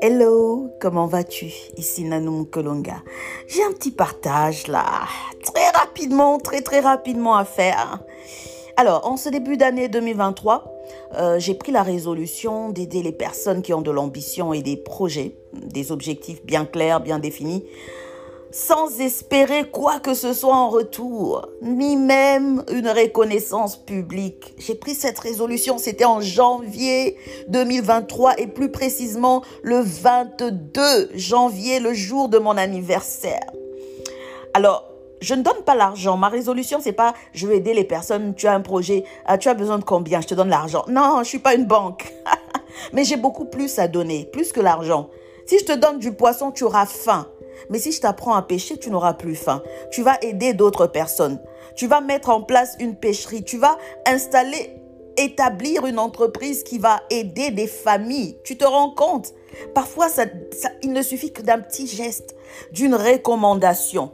Hello, comment vas-tu? Ici Nanou Kolonga. J'ai un petit partage là, très rapidement, très très rapidement à faire. Alors, en ce début d'année 2023, euh, j'ai pris la résolution d'aider les personnes qui ont de l'ambition et des projets, des objectifs bien clairs, bien définis, sans espérer quoi que ce soit en retour, ni même une reconnaissance publique. J'ai pris cette résolution, c'était en janvier 2023 et plus précisément le 22 janvier, le jour de mon anniversaire. Alors, je ne donne pas l'argent. Ma résolution, c'est pas je vais aider les personnes, tu as un projet, ah, tu as besoin de combien, je te donne l'argent. Non, je suis pas une banque. Mais j'ai beaucoup plus à donner, plus que l'argent. Si je te donne du poisson, tu auras faim. Mais si je t'apprends à pêcher, tu n'auras plus faim. Tu vas aider d'autres personnes. Tu vas mettre en place une pêcherie. Tu vas installer, établir une entreprise qui va aider des familles. Tu te rends compte? Parfois, il ne suffit que d'un petit geste, d'une recommandation.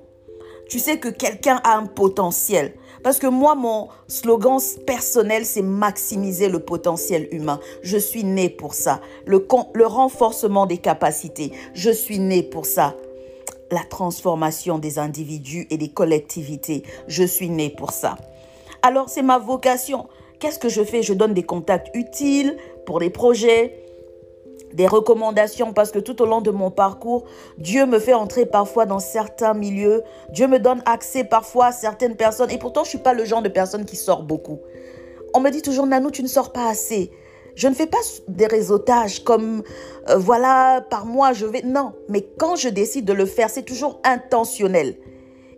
Tu sais que quelqu'un a un potentiel. Parce que moi, mon slogan personnel, c'est maximiser le potentiel humain. Je suis né pour ça. Le, le renforcement des capacités. Je suis né pour ça la transformation des individus et des collectivités. Je suis né pour ça. Alors c'est ma vocation. Qu'est-ce que je fais? Je donne des contacts utiles pour les projets, des recommandations parce que tout au long de mon parcours, Dieu me fait entrer parfois dans certains milieux, Dieu me donne accès parfois à certaines personnes et pourtant je suis pas le genre de personne qui sort beaucoup. On me dit toujours Nanou, tu ne sors pas assez. Je ne fais pas des réseautages comme euh, voilà, par mois je vais. Non, mais quand je décide de le faire, c'est toujours intentionnel.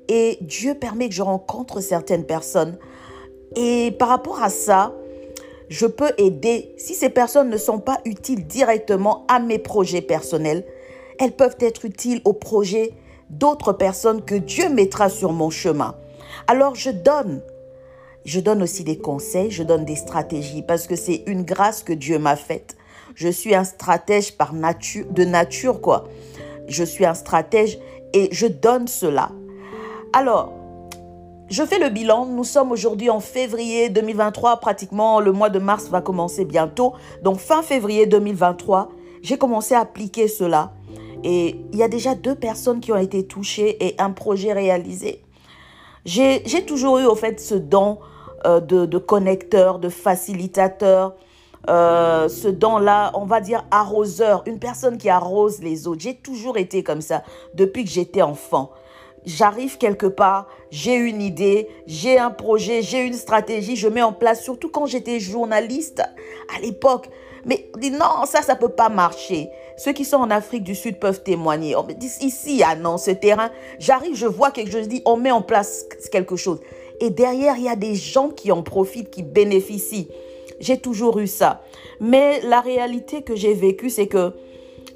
Et Dieu permet que je rencontre certaines personnes. Et par rapport à ça, je peux aider. Si ces personnes ne sont pas utiles directement à mes projets personnels, elles peuvent être utiles aux projets d'autres personnes que Dieu mettra sur mon chemin. Alors je donne je donne aussi des conseils, je donne des stratégies parce que c'est une grâce que Dieu m'a faite. Je suis un stratège par nature, de nature, quoi. Je suis un stratège et je donne cela. Alors, je fais le bilan. Nous sommes aujourd'hui en février 2023. Pratiquement, le mois de mars va commencer bientôt. Donc, fin février 2023, j'ai commencé à appliquer cela. Et il y a déjà deux personnes qui ont été touchées et un projet réalisé. J'ai toujours eu, au fait, ce don euh, de, connecteur, de facilitateur, euh, ce don-là, on va dire arroseur, une personne qui arrose les autres. J'ai toujours été comme ça depuis que j'étais enfant. J'arrive quelque part, j'ai une idée, j'ai un projet, j'ai une stratégie, je mets en place, surtout quand j'étais journaliste à l'époque. Mais dit non, ça, ça peut pas marcher. Ceux qui sont en Afrique du Sud peuvent témoigner. On me dit ici, ah non, ce terrain, j'arrive, je vois quelque chose, je dis, on met en place quelque chose. Et derrière, il y a des gens qui en profitent, qui bénéficient. J'ai toujours eu ça. Mais la réalité que j'ai vécue, c'est que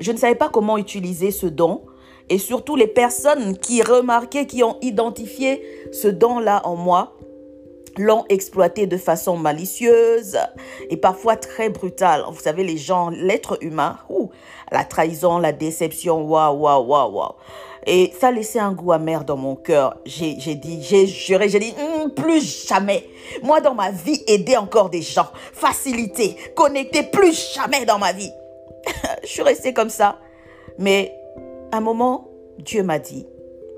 je ne savais pas comment utiliser ce don. Et surtout, les personnes qui remarquaient, qui ont identifié ce don-là en moi, l'ont exploité de façon malicieuse et parfois très brutale. Vous savez, les gens, l'être humain, la trahison, la déception, waouh, waouh, waouh, waouh. Et ça a laissé un goût amer dans mon cœur. J'ai dit, j'ai juré, j'ai dit, hum, plus jamais. Moi, dans ma vie, aider encore des gens, faciliter, connecter, plus jamais dans ma vie. je suis restée comme ça. Mais à un moment, Dieu m'a dit,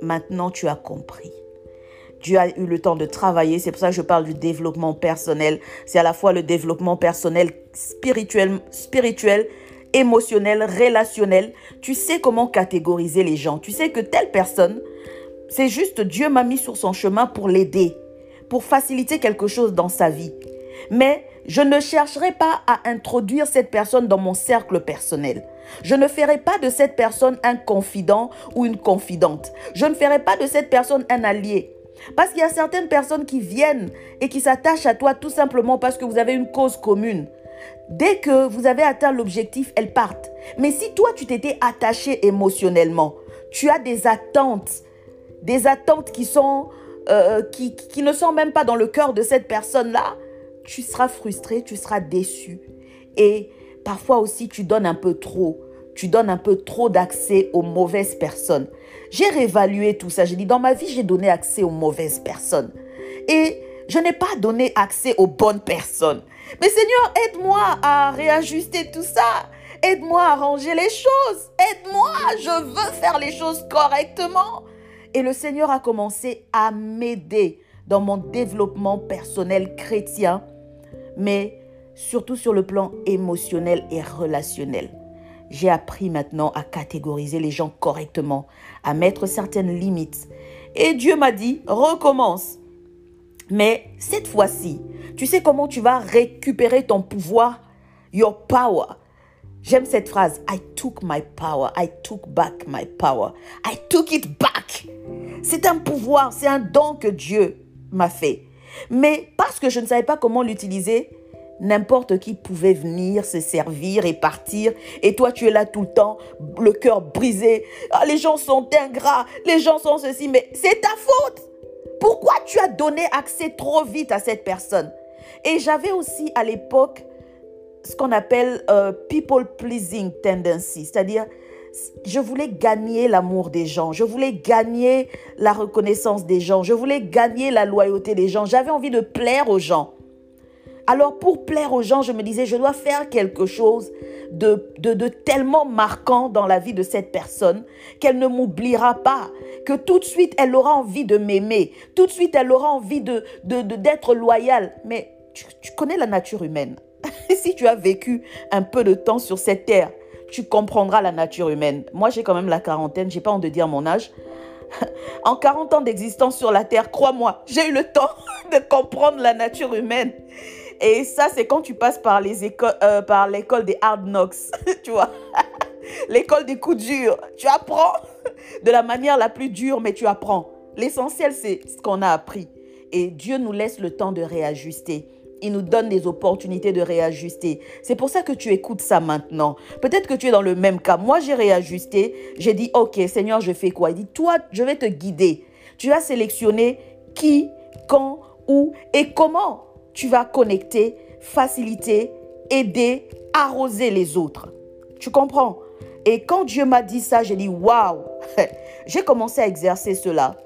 maintenant tu as compris. Dieu a eu le temps de travailler. C'est pour ça que je parle du développement personnel. C'est à la fois le développement personnel spirituel, spirituel émotionnel, relationnel. Tu sais comment catégoriser les gens. Tu sais que telle personne, c'est juste Dieu m'a mis sur son chemin pour l'aider, pour faciliter quelque chose dans sa vie. Mais je ne chercherai pas à introduire cette personne dans mon cercle personnel. Je ne ferai pas de cette personne un confident ou une confidente. Je ne ferai pas de cette personne un allié. Parce qu'il y a certaines personnes qui viennent et qui s'attachent à toi tout simplement parce que vous avez une cause commune. Dès que vous avez atteint l'objectif, elles partent. Mais si toi, tu t'étais attaché émotionnellement, tu as des attentes, des attentes qui, sont, euh, qui, qui ne sont même pas dans le cœur de cette personne-là, tu seras frustré, tu seras déçu. Et parfois aussi, tu donnes un peu trop. Tu donnes un peu trop d'accès aux mauvaises personnes. J'ai réévalué tout ça. J'ai dit, dans ma vie, j'ai donné accès aux mauvaises personnes. Et je n'ai pas donné accès aux bonnes personnes. Mais Seigneur, aide-moi à réajuster tout ça. Aide-moi à ranger les choses. Aide-moi, je veux faire les choses correctement. Et le Seigneur a commencé à m'aider dans mon développement personnel chrétien, mais surtout sur le plan émotionnel et relationnel. J'ai appris maintenant à catégoriser les gens correctement, à mettre certaines limites. Et Dieu m'a dit, recommence. Mais cette fois-ci, tu sais comment tu vas récupérer ton pouvoir, your power. J'aime cette phrase, I took my power, I took back my power, I took it back. C'est un pouvoir, c'est un don que Dieu m'a fait. Mais parce que je ne savais pas comment l'utiliser, n'importe qui pouvait venir se servir et partir. Et toi, tu es là tout le temps, le cœur brisé. Ah, les gens sont ingrats, les gens sont ceci, mais c'est ta faute. Pourquoi tu as donné accès trop vite à cette personne? Et j'avais aussi à l'époque ce qu'on appelle euh, people pleasing tendency, c'est-à-dire je voulais gagner l'amour des gens, je voulais gagner la reconnaissance des gens, je voulais gagner la loyauté des gens, j'avais envie de plaire aux gens. Alors pour plaire aux gens, je me disais, je dois faire quelque chose de, tellement marquant dans la vie de cette personne qu'elle ne m'oubliera pas, que tout de suite elle aura envie de m'aimer, tout de suite elle aura envie de d'être loyale. Mais tu, tu connais la nature humaine. si tu as vécu un peu de temps sur cette terre, tu comprendras la nature humaine. Moi, j'ai quand même la quarantaine, j'ai pas honte de dire mon âge. En 40 ans d'existence sur la terre, crois-moi, j'ai eu le temps de comprendre la nature humaine. Et ça, c'est quand tu passes par les écoles, euh, par l'école des hard knocks, tu vois. L'école des coups durs. Tu apprends de la manière la plus dure, mais tu apprends. L'essentiel, c'est ce qu'on a appris. Et Dieu nous laisse le temps de réajuster. Il nous donne des opportunités de réajuster. C'est pour ça que tu écoutes ça maintenant. Peut-être que tu es dans le même cas. Moi, j'ai réajusté. J'ai dit, OK, Seigneur, je fais quoi? Il dit, toi, je vais te guider. Tu vas sélectionner qui, quand, où et comment tu vas connecter, faciliter, aider, arroser les autres. Tu comprends? Et quand Dieu m'a dit ça, j'ai dit waouh J'ai commencé à exercer cela.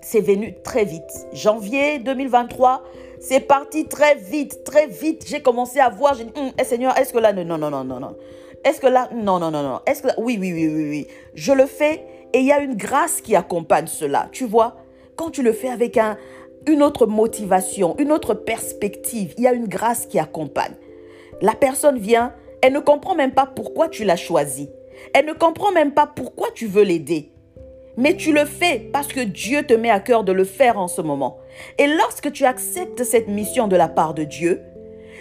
C'est venu très vite. Janvier 2023, c'est parti très vite, très vite. J'ai commencé à voir, j'ai dit, hum, eh, Seigneur, est-ce que là, non, non, non, non, non. Est-ce que là, non, non, non, non. Est-ce que là, oui, oui, oui, oui, oui. Je le fais et il y a une grâce qui accompagne cela. Tu vois, quand tu le fais avec un, une autre motivation, une autre perspective. Il y a une grâce qui accompagne. La personne vient, elle ne comprend même pas pourquoi tu l'as choisi. Elle ne comprend même pas pourquoi tu veux l'aider. Mais tu le fais parce que Dieu te met à cœur de le faire en ce moment. Et lorsque tu acceptes cette mission de la part de Dieu,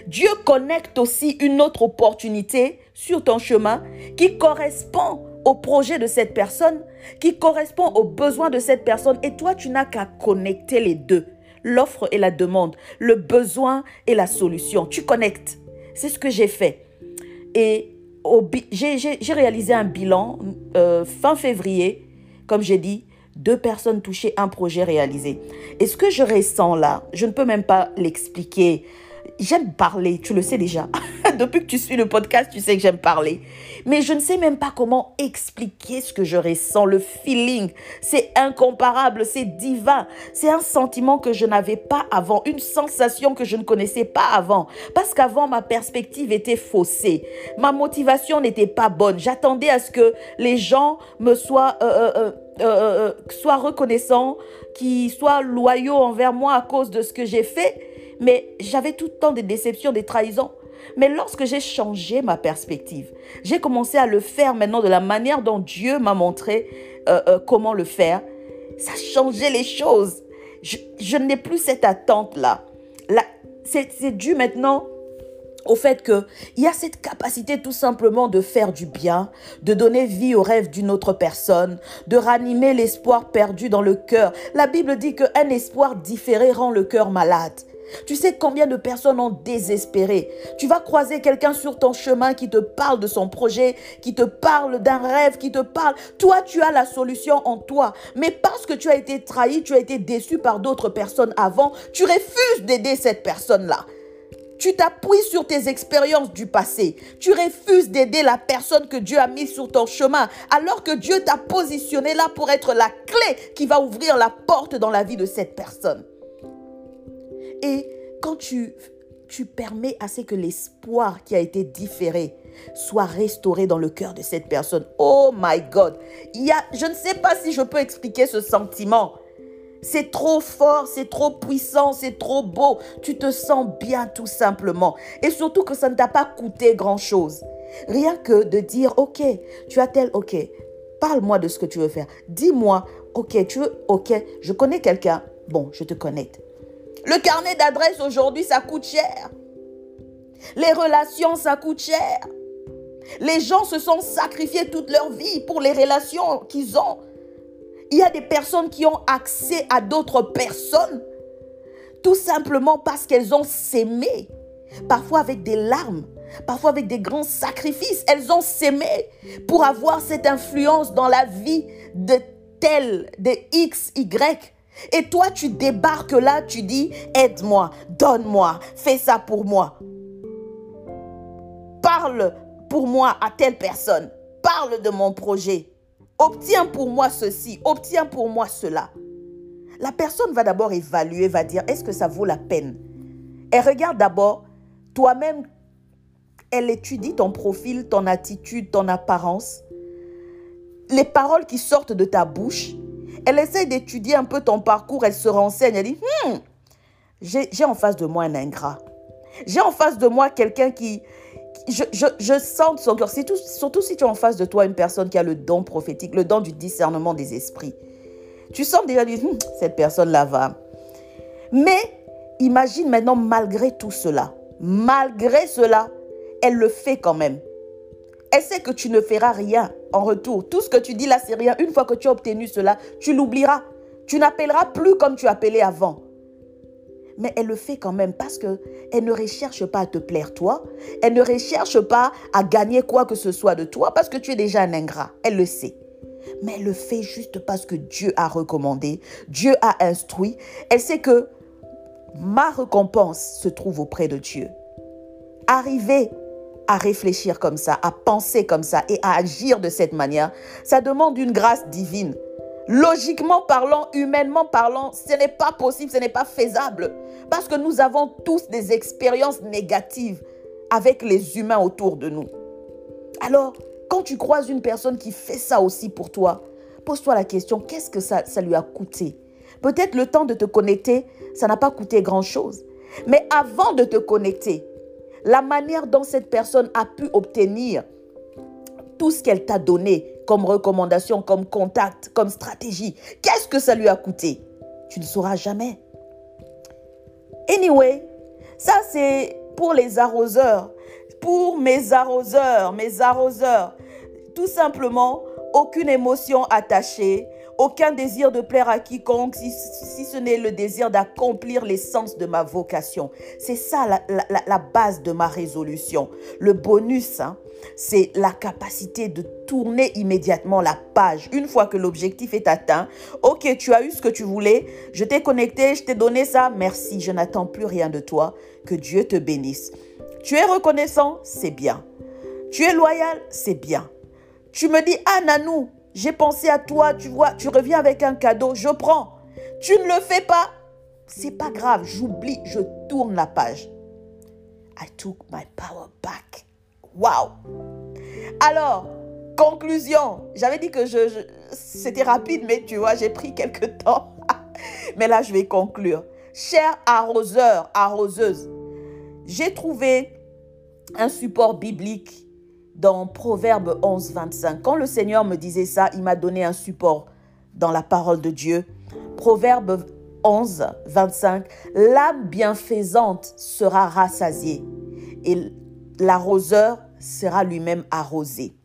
Dieu connecte aussi une autre opportunité sur ton chemin qui correspond au projet de cette personne, qui correspond aux besoins de cette personne. Et toi, tu n'as qu'à connecter les deux l'offre et la demande, le besoin et la solution. Tu connectes. C'est ce que j'ai fait. Et j'ai réalisé un bilan euh, fin février, comme j'ai dit, deux personnes touchées, un projet réalisé. Et ce que je ressens là, je ne peux même pas l'expliquer. J'aime parler, tu le sais déjà. Depuis que tu suis le podcast, tu sais que j'aime parler. Mais je ne sais même pas comment expliquer ce que je ressens, le feeling. C'est incomparable, c'est divin. C'est un sentiment que je n'avais pas avant, une sensation que je ne connaissais pas avant. Parce qu'avant, ma perspective était faussée. Ma motivation n'était pas bonne. J'attendais à ce que les gens me soient... Euh, euh, euh, soient reconnaissants, qui soient loyaux envers moi à cause de ce que j'ai fait. Mais j'avais tout le temps des déceptions, des trahisons. Mais lorsque j'ai changé ma perspective, j'ai commencé à le faire maintenant de la manière dont Dieu m'a montré euh, euh, comment le faire. Ça a changé les choses. Je, n'ai plus cette attente-là. C'est dû maintenant au fait qu'il y a cette capacité tout simplement de faire du bien, de donner vie au rêve d'une autre personne, de ranimer l'espoir perdu dans le cœur. La Bible dit qu'un espoir différé rend le cœur malade. Tu sais combien de personnes ont désespéré. Tu vas croiser quelqu'un sur ton chemin qui te parle de son projet, qui te parle d'un rêve, qui te parle. Toi, tu as la solution en toi. Mais parce que tu as été trahi, tu as été déçu par d'autres personnes avant, tu refuses d'aider cette personne-là. Tu t'appuies sur tes expériences du passé. Tu refuses d'aider la personne que Dieu a mise sur ton chemin, alors que Dieu t'a positionné là pour être la clé qui va ouvrir la porte dans la vie de cette personne. Et quand tu tu permets à ce que l'espoir qui a été différé soit restauré dans le cœur de cette personne. Oh my God. Il y a, je ne sais pas si je peux expliquer ce sentiment. C'est trop fort, c'est trop puissant, c'est trop beau. Tu te sens bien tout simplement. Et surtout que ça ne t'a pas coûté grand-chose. Rien que de dire, ok, tu as tel, ok, parle-moi de ce que tu veux faire. Dis-moi, ok, tu veux, ok, je connais quelqu'un. Bon, je te connecte. Le carnet d'adresse aujourd'hui, ça coûte cher. Les relations, ça coûte cher. Les gens se sont sacrifiés toute leur vie pour les relations qu'ils ont. Il y a des personnes qui ont accès à d'autres personnes tout simplement parce qu'elles ont s'aimé, parfois avec des larmes, parfois avec des grands sacrifices. Elles ont s'aimé pour avoir cette influence dans la vie de tel, de X, Y. Et toi, tu débarques là, tu dis, aide-moi, donne-moi, fais ça pour moi. Parle pour moi à telle personne. Parle de mon projet. Obtiens pour moi ceci, obtiens pour moi cela. La personne va d'abord évaluer, va dire, est-ce que ça vaut la peine? Elle regarde d'abord, toi-même, elle étudie ton profil, ton attitude, ton apparence, les paroles qui sortent de ta bouche. Elle essaie d'étudier un peu ton parcours, elle se renseigne, elle dit, hmm, j'ai en face de moi un ingrat. J'ai en face de moi quelqu'un qui, je, sens son cœur, surtout si tu as en face de toi une personne qui a le don prophétique, le don du discernement des esprits. Tu sens déjà, hum, cette personne-là va. Mais imagine maintenant, malgré tout cela, malgré cela, elle le fait quand même. Elle sait que tu ne feras rien en retour. Tout ce que tu dis là, c'est rien. Une fois que tu as obtenu cela, tu l'oublieras. Tu n'appelleras plus comme tu appelais avant mais elle le fait quand même parce que elle ne recherche pas à te plaire toi, elle ne recherche pas à gagner quoi que ce soit de toi parce que tu es déjà un ingrat, elle le sait. Mais elle le fait juste parce que Dieu a recommandé, Dieu a instruit. Elle sait que ma récompense se trouve auprès de Dieu. Arriver à réfléchir comme ça, à penser comme ça et à agir de cette manière, ça demande une grâce divine. Logiquement parlant, humainement parlant, ce n'est pas possible, ce n'est pas faisable. Parce que nous avons tous des expériences négatives avec les humains autour de nous. Alors, quand tu croises une personne qui fait ça aussi pour toi, pose-toi la question, qu'est-ce que ça, ça lui a coûté? Peut-être le temps de te connecter, ça n'a pas coûté grand-chose. Mais avant de te connecter, la manière dont cette personne a pu obtenir tout ce qu'elle t'a donné comme recommandation, comme contact, comme stratégie. Qu'est-ce que ça lui a coûté? Tu ne sauras jamais. Anyway, ça c'est pour les arroseurs, pour mes arroseurs, mes arroseurs. Tout simplement, aucune émotion attachée, aucun désir de plaire à quiconque, si, ce n'est le désir d'accomplir l'essence de ma vocation. C'est ça la, base de ma résolution. Le bonus, hein, c'est la capacité de tourner immédiatement la page. Une fois que l'objectif est atteint, ok, tu as eu ce que tu voulais, je t'ai connecté, je t'ai donné ça, merci, je n'attends plus rien de toi, que Dieu te bénisse. Tu es reconnaissant, c'est bien. Tu es loyal, c'est bien. Tu me dis, ah Nanou, j'ai pensé à toi, tu vois, tu reviens avec un cadeau, je prends. Tu ne le fais pas, c'est pas grave, j'oublie, je tourne la page. I took my power back. Wow! Alors, conclusion. J'avais dit que c'était rapide, mais tu vois, j'ai pris quelques temps. mais là, je vais conclure. Cher arroseur, arroseuse, j'ai trouvé un support biblique dans Proverbe 11, 25. Quand le Seigneur me disait ça, il m'a donné un support dans la parole de Dieu. Proverbe 11, 25. L'âme bienfaisante sera rassasiée et l'arroseur sera lui-même arrosé.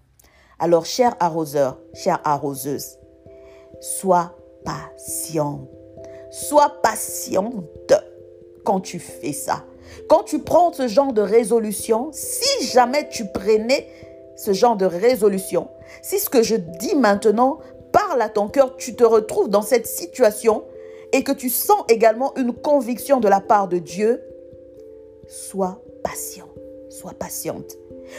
Alors, cher arroseur, chère arroseuse, sois patient. Sois patiente quand tu fais ça. Quand tu prends ce genre de résolution, si jamais tu prenais ce genre de résolution, si ce que je dis maintenant parle à ton cœur, tu te retrouves dans cette situation et que tu sens également une conviction de la part de Dieu, sois patient, sois patiente.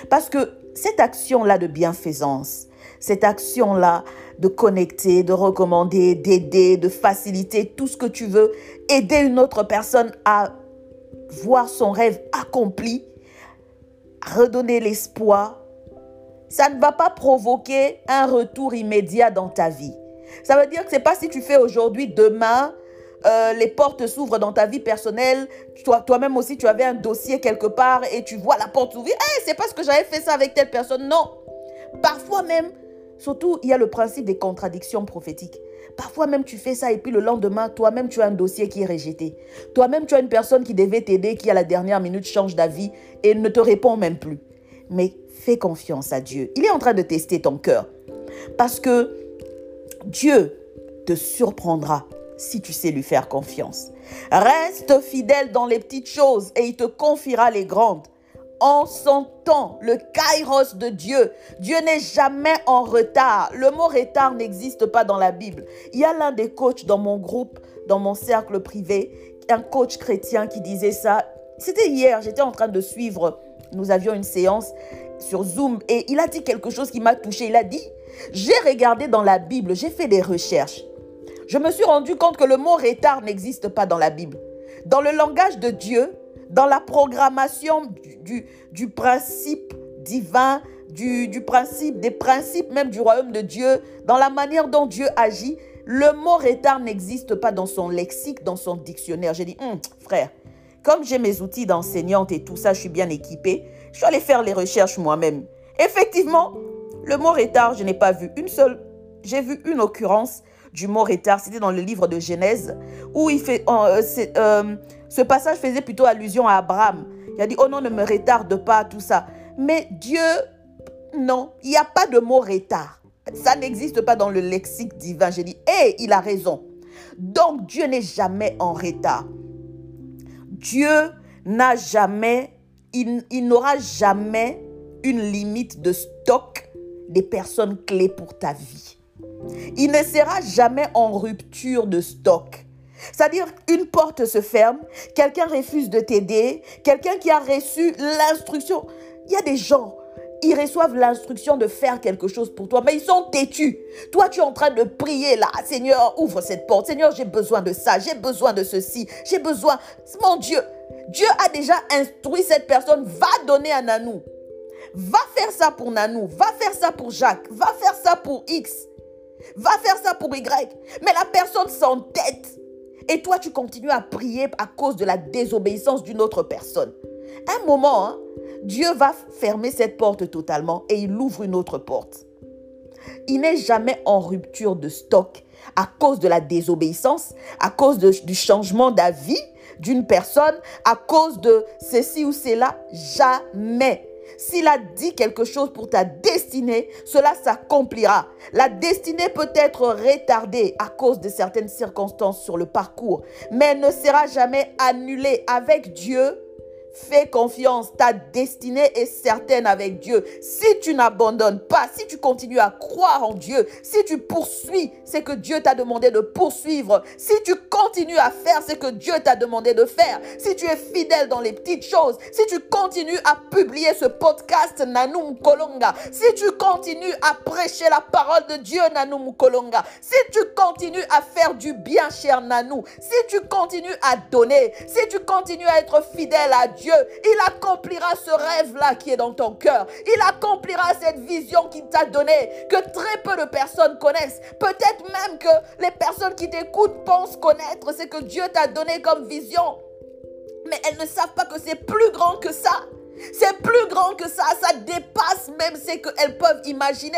Parce que cette action-là de bienfaisance, cette action-là de connecter, de recommander, d'aider, de faciliter tout ce que tu veux, aider une autre personne à voir son rêve accompli, redonner l'espoir, ça ne va pas provoquer un retour immédiat dans ta vie. Ça veut dire que c'est pas si tu fais aujourd'hui, demain, euh, les portes s'ouvrent dans ta vie personnelle. Toi, toi-même aussi, tu avais un dossier quelque part et tu vois la porte s'ouvrir. Eh, c'est parce que j'avais fait ça avec telle personne. Non. Parfois même, surtout, il y a le principe des contradictions prophétiques. Parfois même, tu fais ça et puis le lendemain, toi-même, tu as un dossier qui est rejeté. Toi-même, tu as une personne qui devait t'aider, qui à la dernière minute change d'avis et ne te répond même plus. Mais fais confiance à Dieu. Il est en train de tester ton cœur. Parce que Dieu te surprendra si tu sais lui faire confiance. Reste fidèle dans les petites choses et il te confiera les grandes. En son temps, le kairos de Dieu. Dieu n'est jamais en retard. Le mot retard n'existe pas dans la Bible. Il y a l'un des coachs dans mon groupe, dans mon cercle privé, un coach chrétien qui disait ça. C'était hier, j'étais en train de suivre, nous avions une séance sur Zoom et il a dit quelque chose qui m'a touché. Il a dit, j'ai regardé dans la Bible, j'ai fait des recherches. Je me suis rendu compte que le mot retard n'existe pas dans la Bible. Dans le langage de Dieu, dans la programmation du, principe divin, du, principe, des principes même du royaume de Dieu, dans la manière dont Dieu agit, le mot retard n'existe pas dans son lexique, dans son dictionnaire. J'ai dit, hum, frère, comme j'ai mes outils d'enseignante et tout ça, je suis bien équipée, je suis allée faire les recherches moi-même. Effectivement, le mot retard, je n'ai pas vu une seule. J'ai vu une occurrence du mot retard. C'était dans le livre de Genèse, où il fait, euh, euh, ce passage faisait plutôt allusion à Abraham. Il a dit, oh non, ne me retarde pas, tout ça. Mais Dieu, non, il n'y a pas de mot retard. Ça n'existe pas dans le lexique divin. J'ai dit, hé, il a raison. Donc Dieu n'est jamais en retard. Dieu n'a jamais, il, il n'aura jamais une limite de stock des personnes clés pour ta vie. Il ne sera jamais en rupture de stock. C'est-à-dire, une porte se ferme, quelqu'un refuse de t'aider, quelqu'un qui a reçu l'instruction. Il y a des gens, ils reçoivent l'instruction de faire quelque chose pour toi, mais ils sont têtus. Toi, tu es en train de prier là, Seigneur, ouvre cette porte. Seigneur, j'ai besoin de ça, j'ai besoin de ceci, j'ai besoin. Mon Dieu, Dieu a déjà instruit cette personne, va donner à Nanou. Va faire ça pour Nanou, va faire ça pour Jacques, va faire ça pour X, va faire ça pour Y. Mais la personne s'entête. Et toi, tu continues à prier à cause de la désobéissance d'une autre personne. Un moment, hein, Dieu va fermer cette porte totalement et il ouvre une autre porte. Il n'est jamais en rupture de stock à cause de la désobéissance, à cause du changement d'avis d'une personne, à cause de ceci ou cela. Jamais. S'il a dit quelque chose pour ta destinée, cela s'accomplira. La destinée peut être retardée à cause de certaines circonstances sur le parcours, mais elle ne sera jamais annulée avec Dieu Fais confiance, ta destinée est certaine avec Dieu. Si tu n'abandonnes pas, si tu continues à croire en Dieu, si tu poursuis ce que Dieu t'a demandé de poursuivre, si tu continues à faire ce que Dieu t'a demandé de faire, si tu es fidèle dans les petites choses, si tu continues à publier ce podcast Nanum Kolonga, si tu continues à prêcher la parole de Dieu Nanum Kolonga, si tu continues à faire du bien cher Nanou, si tu continues à donner, si tu continues à être fidèle à Dieu, Dieu, il accomplira ce rêve-là qui est dans ton cœur. Il accomplira cette vision qu'il t'a donnée, que très peu de personnes connaissent. Peut-être même que les personnes qui t'écoutent pensent connaître ce que Dieu t'a donné comme vision. Mais elles ne savent pas que c'est plus grand que ça. C'est plus grand que ça. Ça dépasse même ce qu'elles peuvent imaginer.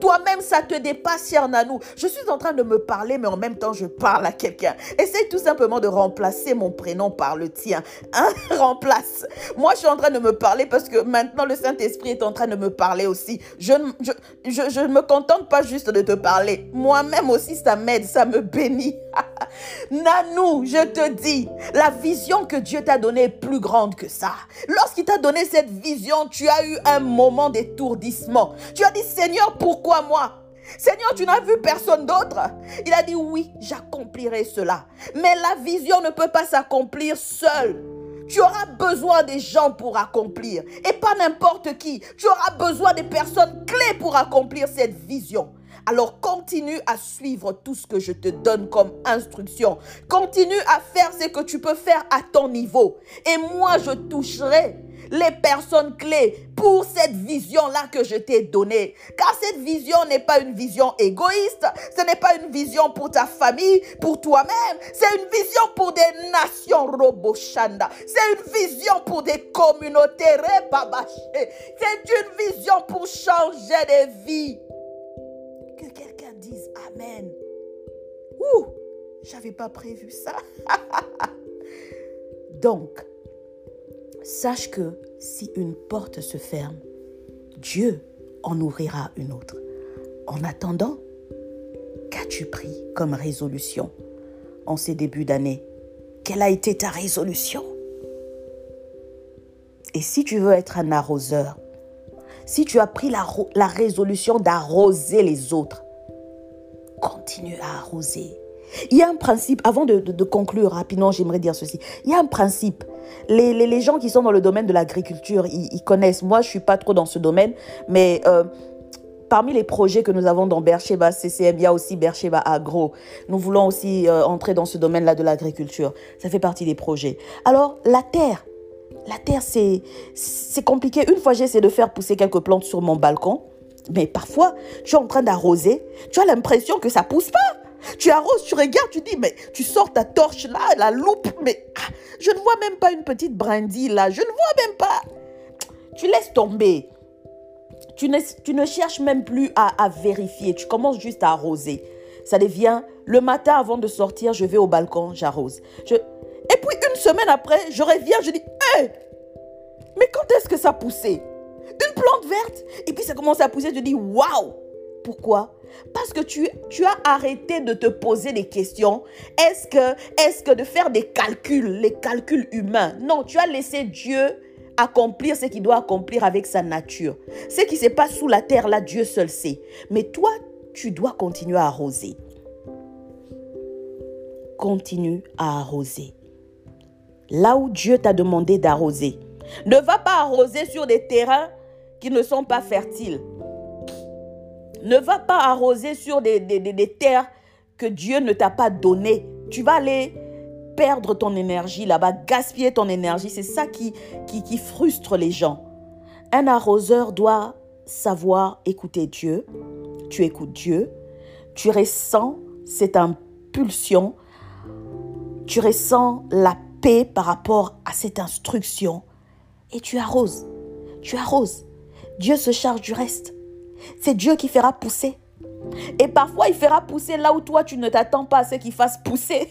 Toi-même, ça te dépasse, cher Nanou. Je suis en train de me parler, mais en même temps, je parle à quelqu'un. Essaye tout simplement de remplacer mon prénom par le tien. Hein? Remplace. Moi, je suis en train de me parler parce que maintenant, le Saint-Esprit est en train de me parler aussi. Je ne me contente pas juste de te parler. Moi-même aussi, ça m'aide, ça me bénit. Nanou, je te dis, la vision que Dieu t'a donnée est plus grande que ça. Lorsqu'il t'a donné cette vision, tu as eu un moment d'étourdissement. Tu as dit, Seigneur, pourquoi moi? Seigneur, tu n'as vu personne d'autre? Il a dit, oui, j'accomplirai cela. Mais la vision ne peut pas s'accomplir seule. Tu auras besoin des gens pour accomplir. Et pas n'importe qui. Tu auras besoin des personnes clés pour accomplir cette vision. Alors continue à suivre tout ce que je te donne comme instruction. Continue à faire ce que tu peux faire à ton niveau. Et moi, je toucherai les personnes clés pour cette vision-là que je t'ai donnée. Car cette vision n'est pas une vision égoïste, ce n'est pas une vision pour ta famille, pour toi-même, c'est une vision pour des nations robochanda, c'est une vision pour des communautés rebabaché, c'est une vision pour changer des vies. J'avais pas prévu ça. Donc, sache que si une porte se ferme, Dieu en ouvrira une autre. En attendant, qu'as-tu pris comme résolution en ces débuts d'année? Quelle a été ta résolution? Et si tu veux être un arroseur, si tu as pris la, la résolution d'arroser les autres, continue à arroser. Il y a un principe, avant de, conclure rapidement, j'aimerais dire ceci. Il y a un principe. Les, gens qui sont dans le domaine de l'agriculture, ils, connaissent. Moi, je ne suis pas trop dans ce domaine, mais euh, parmi les projets que nous avons dans Bercheba CCM, il y a aussi Bercheba Agro. Nous voulons aussi euh, entrer dans ce domaine-là de l'agriculture. Ça fait partie des projets. Alors, la terre. La terre, c'est compliqué. Une fois, j'ai essayé de faire pousser quelques plantes sur mon balcon. Mais parfois, tu es en train d'arroser. Tu as l'impression que ça pousse pas. Tu arroses, tu regardes, tu dis, mais tu sors ta torche là, la loupe, mais ah, je ne vois même pas une petite brindille là, je ne vois même pas. Tu laisses tomber. Tu ne, tu ne cherches même plus à, vérifier, tu commences juste à arroser. Ça devient, le matin avant de sortir, je vais au balcon, j'arrose. Et puis une semaine après, je reviens, je dis, mais quand est-ce que ça poussait Une plante verte? Et puis ça commence à pousser, je dis, waouh pourquoi? Parce que tu, as arrêté de te poser des questions. Est-ce que, que de faire des calculs, les calculs humains? Non, tu as laissé Dieu accomplir ce qu'il doit accomplir avec sa nature. Ce qui se passe sous la terre, là, Dieu seul sait. Mais toi, tu dois continuer à arroser. Continue à arroser. Là où Dieu t'a demandé d'arroser. Ne va pas arroser sur des terrains qui ne sont pas fertiles. Ne va pas arroser sur des, terres que Dieu ne t'a pas données. Tu vas aller perdre ton énergie là-bas, gaspiller ton énergie. C'est ça qui, qui, qui frustre les gens. Un arroseur doit savoir écouter Dieu. Tu écoutes Dieu. Tu ressens cette impulsion. Tu ressens la paix par rapport à cette instruction. Et tu arroses. Tu arroses. Dieu se charge du reste. C'est Dieu qui fera pousser. Et parfois, il fera pousser là où toi, tu ne t'attends pas à ce qu'il fasse pousser.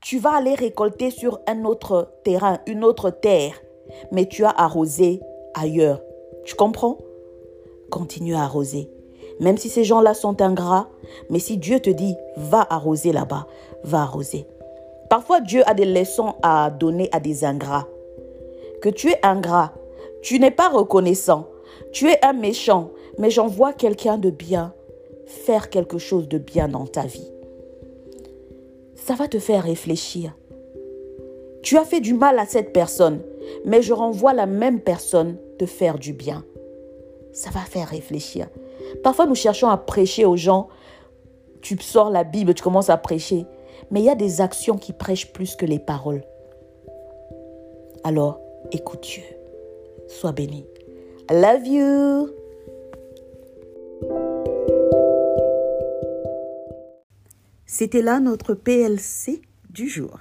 Tu vas aller récolter sur un autre terrain, une autre terre, mais tu as arrosé ailleurs. Tu comprends? Continue à arroser. Même si ces gens-là sont ingrats, mais si Dieu te dit, va arroser là-bas, va arroser. Parfois, Dieu a des leçons à donner à des ingrats. Que tu es ingrat, tu n'es pas reconnaissant, tu es un méchant, mais j'envoie quelqu'un de bien faire quelque chose de bien dans ta vie. Ça va te faire réfléchir. Tu as fait du mal à cette personne, mais je renvoie la même personne te faire du bien. Ça va faire réfléchir. Parfois, nous cherchons à prêcher aux gens. Tu sors la Bible, tu commences à prêcher. Mais il y a des actions qui prêchent plus que les paroles. Alors, écoute Dieu. Sois béni. Love you. C'était là notre PLC du jour.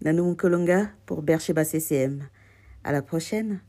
Nanou Kolonga pour Bercheba CCM. À la prochaine.